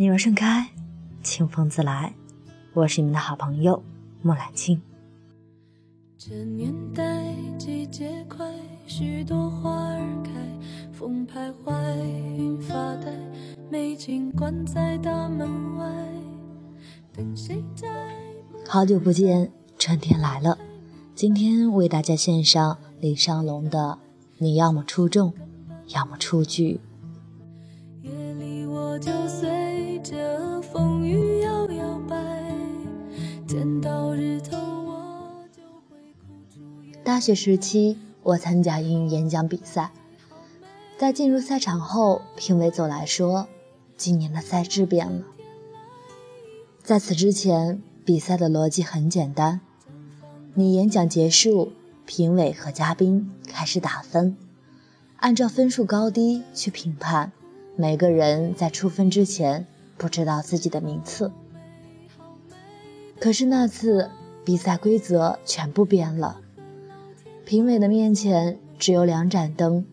你若盛开，清风自来。我是你们的好朋友木兰青。这年代季节快，许多花儿开，风徘徊，云发呆，美景关在大门外，等谁在？好久不见，春天来了。今天为大家献上李尚龙的《你要么出众，要么出局》。夜里我就随着风雨摇摇摆，见到日头我就会。大学时期，我参加英语演讲比赛，在进入赛场后，评委走来说：“今年的赛制变了。”在此之前，比赛的逻辑很简单。你演讲结束，评委和嘉宾开始打分，按照分数高低去评判。每个人在出分之前不知道自己的名次。可是那次比赛规则全部变了，评委的面前只有两盏灯，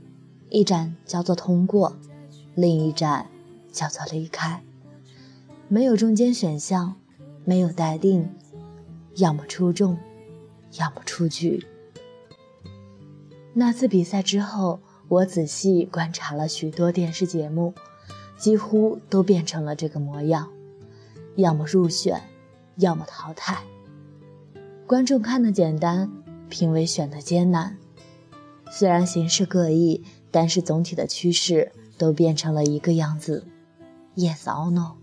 一盏叫做通过，另一盏叫做离开，没有中间选项，没有待定，要么出众。要么出局。那次比赛之后，我仔细观察了许多电视节目，几乎都变成了这个模样：要么入选，要么淘汰。观众看的简单，评委选的艰难。虽然形式各异，但是总体的趋势都变成了一个样子：Yes or No。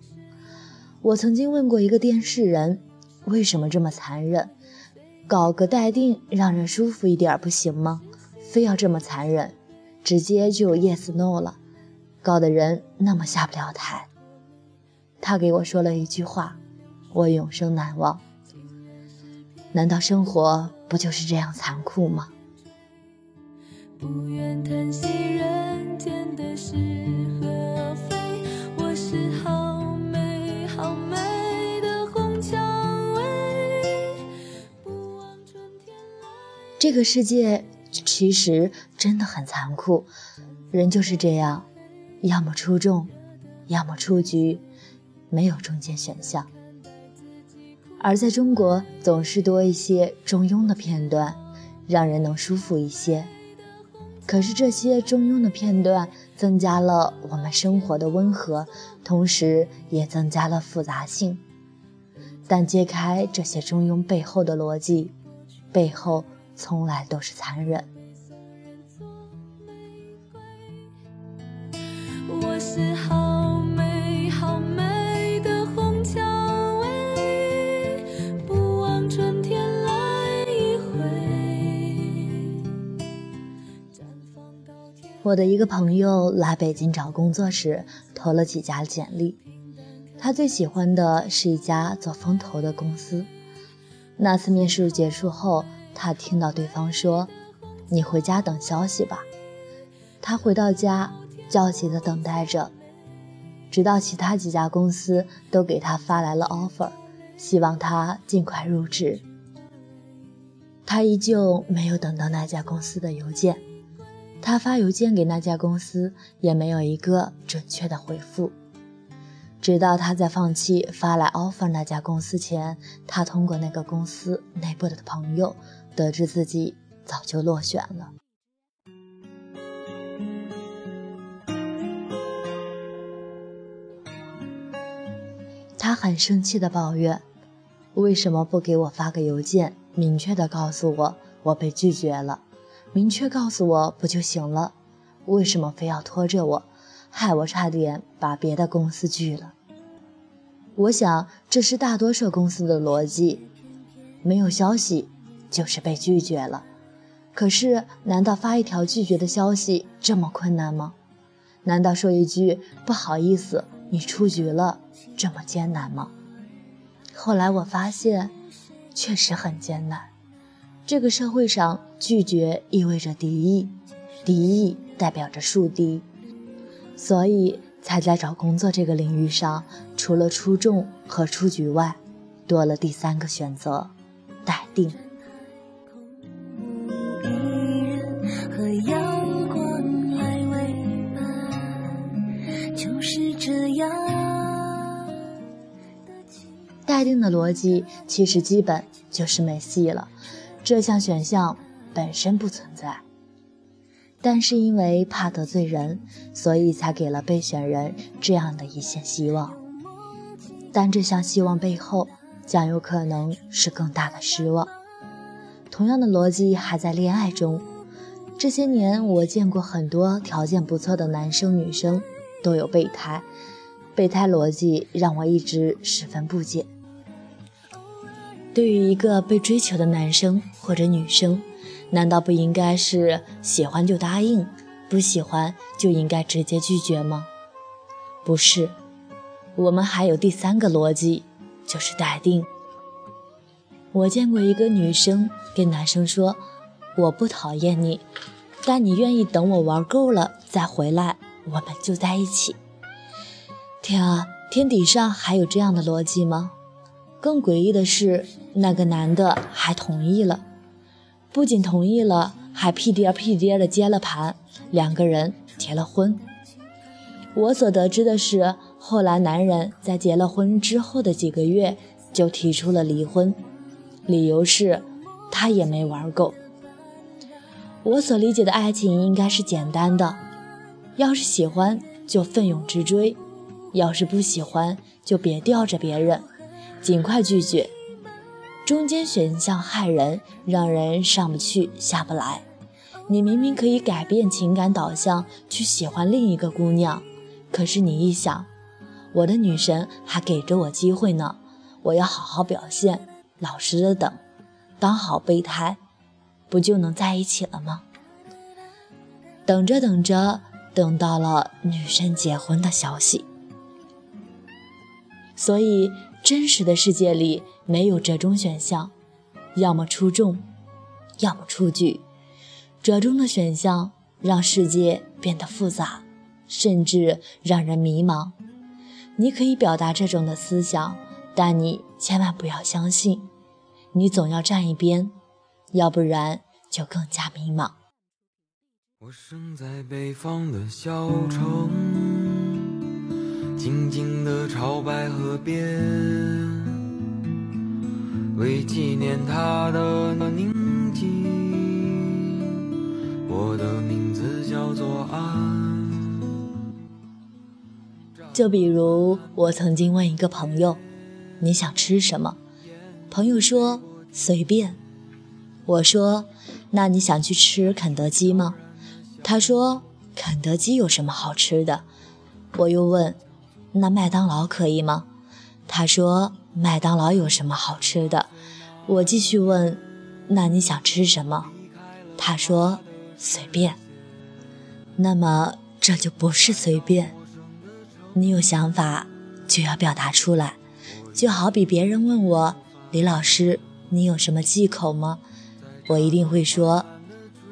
我曾经问过一个电视人，为什么这么残忍？搞个待定，让人舒服一点不行吗？非要这么残忍，直接就 yes no 了，搞的人那么下不了台。他给我说了一句话，我永生难忘。难道生活不就是这样残酷吗？不愿叹息人间的是和非，我是好美好美的红蔷薇。不忘春天来。这个世界其实真的很残酷，人就是这样，要么出众，要么出局，没有中间选项。而在中国，总是多一些中庸的片段，让人能舒服一些。可是这些中庸的片段增加了我们生活的温和，同时也增加了复杂性。但揭开这些中庸背后的逻辑，背后从来都是残忍。我的一个朋友来北京找工作时，投了几家简历。他最喜欢的是一家做风投的公司。那次面试结束后，他听到对方说：“你回家等消息吧。”他回到家，焦急地等待着，直到其他几家公司都给他发来了 offer，希望他尽快入职。他依旧没有等到那家公司的邮件。他发邮件给那家公司，也没有一个准确的回复。直到他在放弃发来 offer 那家公司前，他通过那个公司内部的朋友得知自己早就落选了。他很生气地抱怨：“为什么不给我发个邮件，明确地告诉我我被拒绝了？明确告诉我不就行了？为什么非要拖着我，害我差点把别的公司拒了？”我想这是大多数公司的逻辑：没有消息就是被拒绝了。可是，难道发一条拒绝的消息这么困难吗？难道说一句不好意思，你出局了这么艰难吗？后来我发现，确实很艰难。这个社会上，拒绝意味着敌意，敌意代表着树敌，所以才在找工作这个领域上，除了出众和出局外，多了第三个选择：待定。待定的逻辑其实基本就是没戏了，这项选项本身不存在。但是因为怕得罪人，所以才给了备选人这样的一线希望。但这项希望背后，将有可能是更大的失望。同样的逻辑还在恋爱中，这些年我见过很多条件不错的男生女生都有备胎，备胎逻辑让我一直十分不解。对于一个被追求的男生或者女生，难道不应该是喜欢就答应，不喜欢就应该直接拒绝吗？不是，我们还有第三个逻辑，就是待定。我见过一个女生跟男生说：“我不讨厌你，但你愿意等我玩够了再回来，我们就在一起。”天啊，天底上还有这样的逻辑吗？更诡异的是，那个男的还同意了，不仅同意了，还屁颠屁颠的接了盘，两个人结了婚。我所得知的是，后来男人在结了婚之后的几个月就提出了离婚，理由是他也没玩够。我所理解的爱情应该是简单的，要是喜欢就奋勇直追，要是不喜欢就别吊着别人。尽快拒绝，中间选项害人，让人上不去下不来。你明明可以改变情感导向，去喜欢另一个姑娘，可是你一想，我的女神还给着我机会呢，我要好好表现，老实的等，当好备胎，不就能在一起了吗？等着等着，等到了女神结婚的消息，所以。真实的世界里没有折中选项，要么出众，要么出局。折中的选项让世界变得复杂，甚至让人迷茫。你可以表达这种的思想，但你千万不要相信。你总要站一边，要不然就更加迷茫。我生在北方的小城。静静的朝白河边，为纪念他的宁静，我的名字叫做安。就比如，我曾经问一个朋友：“你想吃什么？”朋友说：“随便。”我说：“那你想去吃肯德基吗？”他说：“肯德基有什么好吃的？”我又问。那麦当劳可以吗？他说麦当劳有什么好吃的？我继续问，那你想吃什么？他说随便。那么这就不是随便。你有想法就要表达出来，就好比别人问我李老师，你有什么忌口吗？我一定会说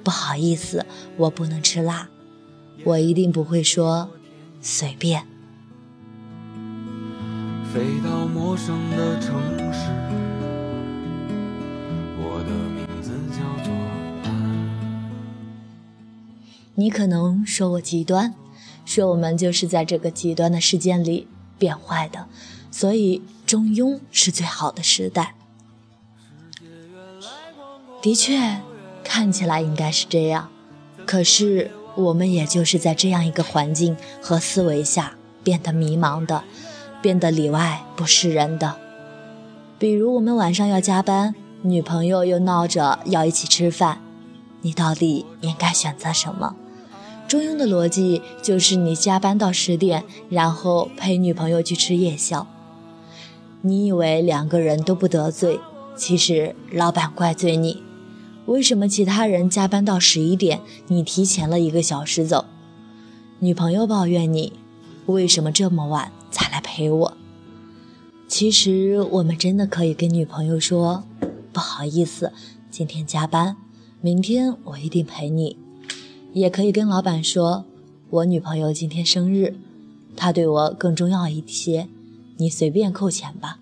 不好意思，我不能吃辣。我一定不会说随便。飞到陌生的城市，我的名字叫做你可能说我极端，说我们就是在这个极端的事件里变坏的，所以中庸是最好的时代。的确，看起来应该是这样，可是我们也就是在这样一个环境和思维下变得迷茫的。变得里外不是人的，比如我们晚上要加班，女朋友又闹着要一起吃饭，你到底应该选择什么？中庸的逻辑就是你加班到十点，然后陪女朋友去吃夜宵。你以为两个人都不得罪，其实老板怪罪你。为什么其他人加班到十一点，你提前了一个小时走？女朋友抱怨你，为什么这么晚？才来陪我。其实我们真的可以跟女朋友说，不好意思，今天加班，明天我一定陪你。也可以跟老板说，我女朋友今天生日，她对我更重要一些，你随便扣钱吧。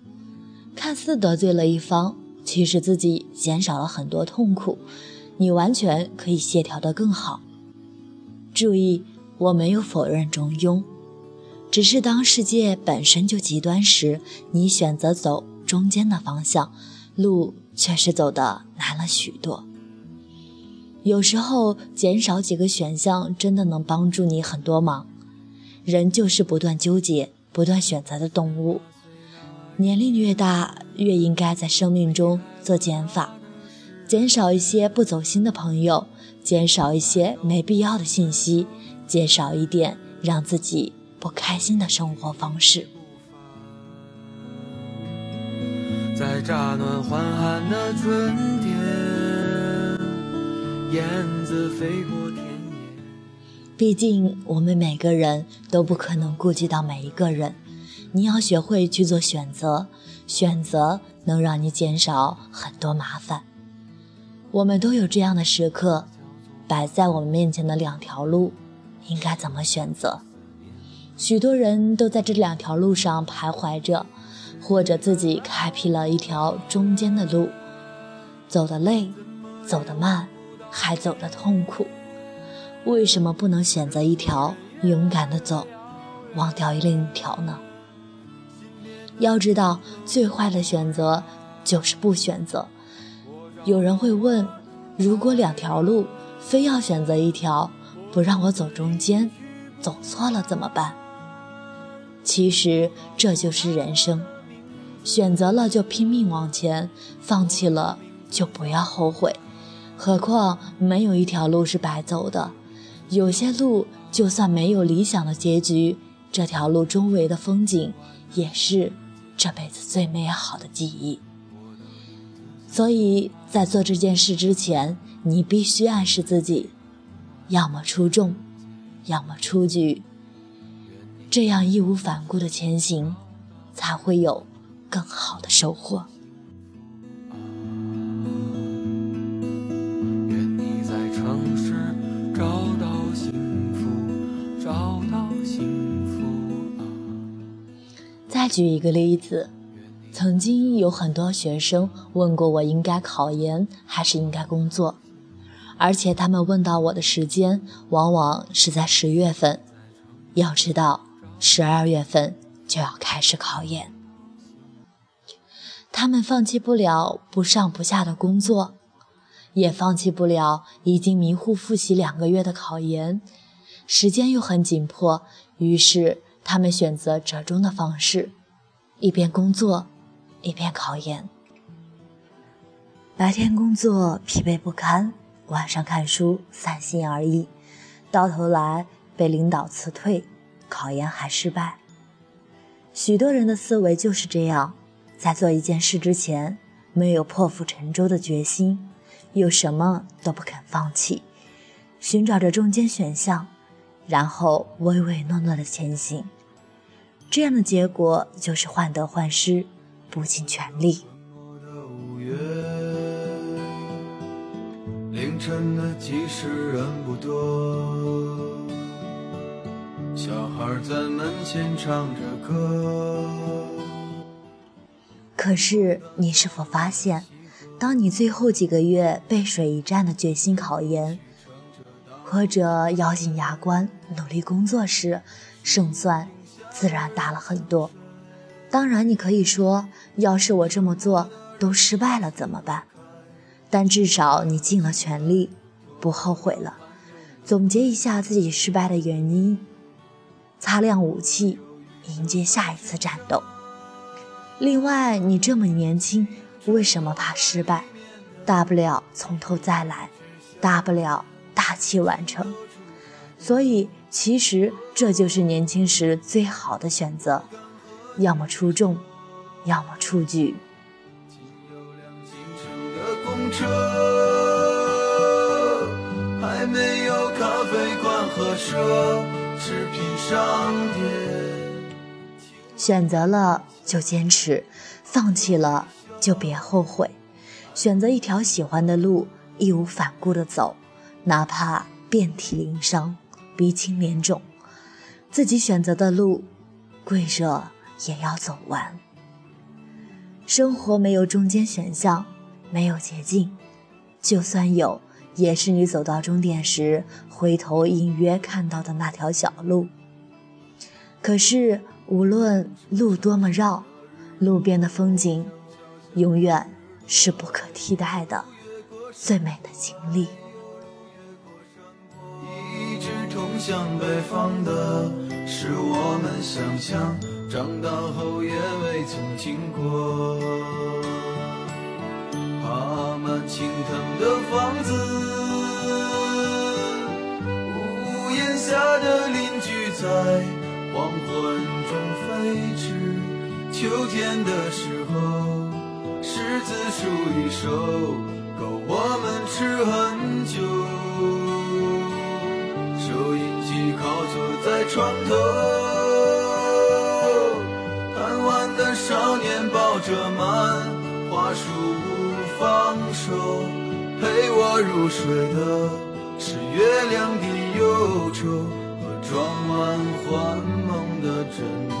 看似得罪了一方，其实自己减少了很多痛苦，你完全可以协调得更好。注意，我没有否认中庸。只是当世界本身就极端时，你选择走中间的方向，路却是走的难了许多。有时候减少几个选项，真的能帮助你很多忙。人就是不断纠结、不断选择的动物。年龄越大，越应该在生命中做减法，减少一些不走心的朋友，减少一些没必要的信息，减少一点让自己不开心的生活方式。在乍暖还寒的春天，燕子飞过田野。毕竟我们每个人都不可能顾及到每一个人，你要学会去做选择，选择能让你减少很多麻烦。我们都有这样的时刻，摆在我们面前的两条路，应该怎么选择？许多人都在这两条路上徘徊着。或者自己开辟了一条中间的路，走得累，走得慢，还走得痛苦。为什么不能选择一条勇敢的走，忘掉另一条呢？要知道，最坏的选择就是不选择。有人会问：如果两条路非要选择一条，不让我走中间，走错了怎么办？其实这就是人生。选择了就拼命往前，放弃了就不要后悔。何况没有一条路是白走的，有些路就算没有理想的结局，这条路周围的风景也是这辈子最美好的记忆。所以在做这件事之前，你必须暗示自己：要么出众，要么出局。这样义无反顾的前行，才会有。更好的收获。愿你在城市找到幸福，找到幸福。再举一个例子，曾经有很多学生问过我，应该考研还是应该工作，而且他们问到我的时间，往往是在十月份。要知道，十二月份就要开始考研。他们放弃不了不上不下的工作，也放弃不了已经迷糊复习两个月的考研，时间又很紧迫，于是他们选择折中的方式，一边工作，一边考研。白天工作疲惫不堪，晚上看书三心二意，到头来被领导辞退，考研还失败。许多人的思维就是这样。在做一件事之前，没有破釜沉舟的决心，又什么都不肯放弃，寻找着中间选项，然后唯唯诺诺的前行。这样的结果就是患得患失，不尽全力。凌晨的集市人不多，小孩在门前唱着歌。可是，你是否发现，当你最后几个月背水一战的决心考研，或者咬紧牙关努力工作时，胜算自然大了很多。当然，你可以说，要是我这么做都失败了怎么办？但至少你尽了全力，不后悔了。总结一下自己失败的原因，擦亮武器，迎接下一次战斗。另外，你这么年轻，为什么怕失败？大不了从头再来，大不了大器晚成。所以，其实这就是年轻时最好的选择：要么出众，要么出局。还没有咖啡馆和奢侈品商店。选择了。就坚持，放弃了就别后悔。选择一条喜欢的路，义无反顾地走，哪怕遍体鳞伤、鼻青脸肿，自己选择的路，跪着也要走完。生活没有中间选项，没有捷径，就算有，也是你走到终点时回头隐约看到的那条小路。可是。无论路多么绕，路边的风景永远是不可替代的最美的经历。一直通向北方的是我们想象，长大后也未曾经过。爬满青藤的房子，屋檐下的邻居在黄昏中飞驰。秋天的时候，柿子树一熟，够我们吃很久。收音机靠坐在床头，贪玩的少年抱着漫放手，陪我入睡的是月亮的忧愁和装满幻梦的枕头。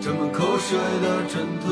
沾满口水的枕头。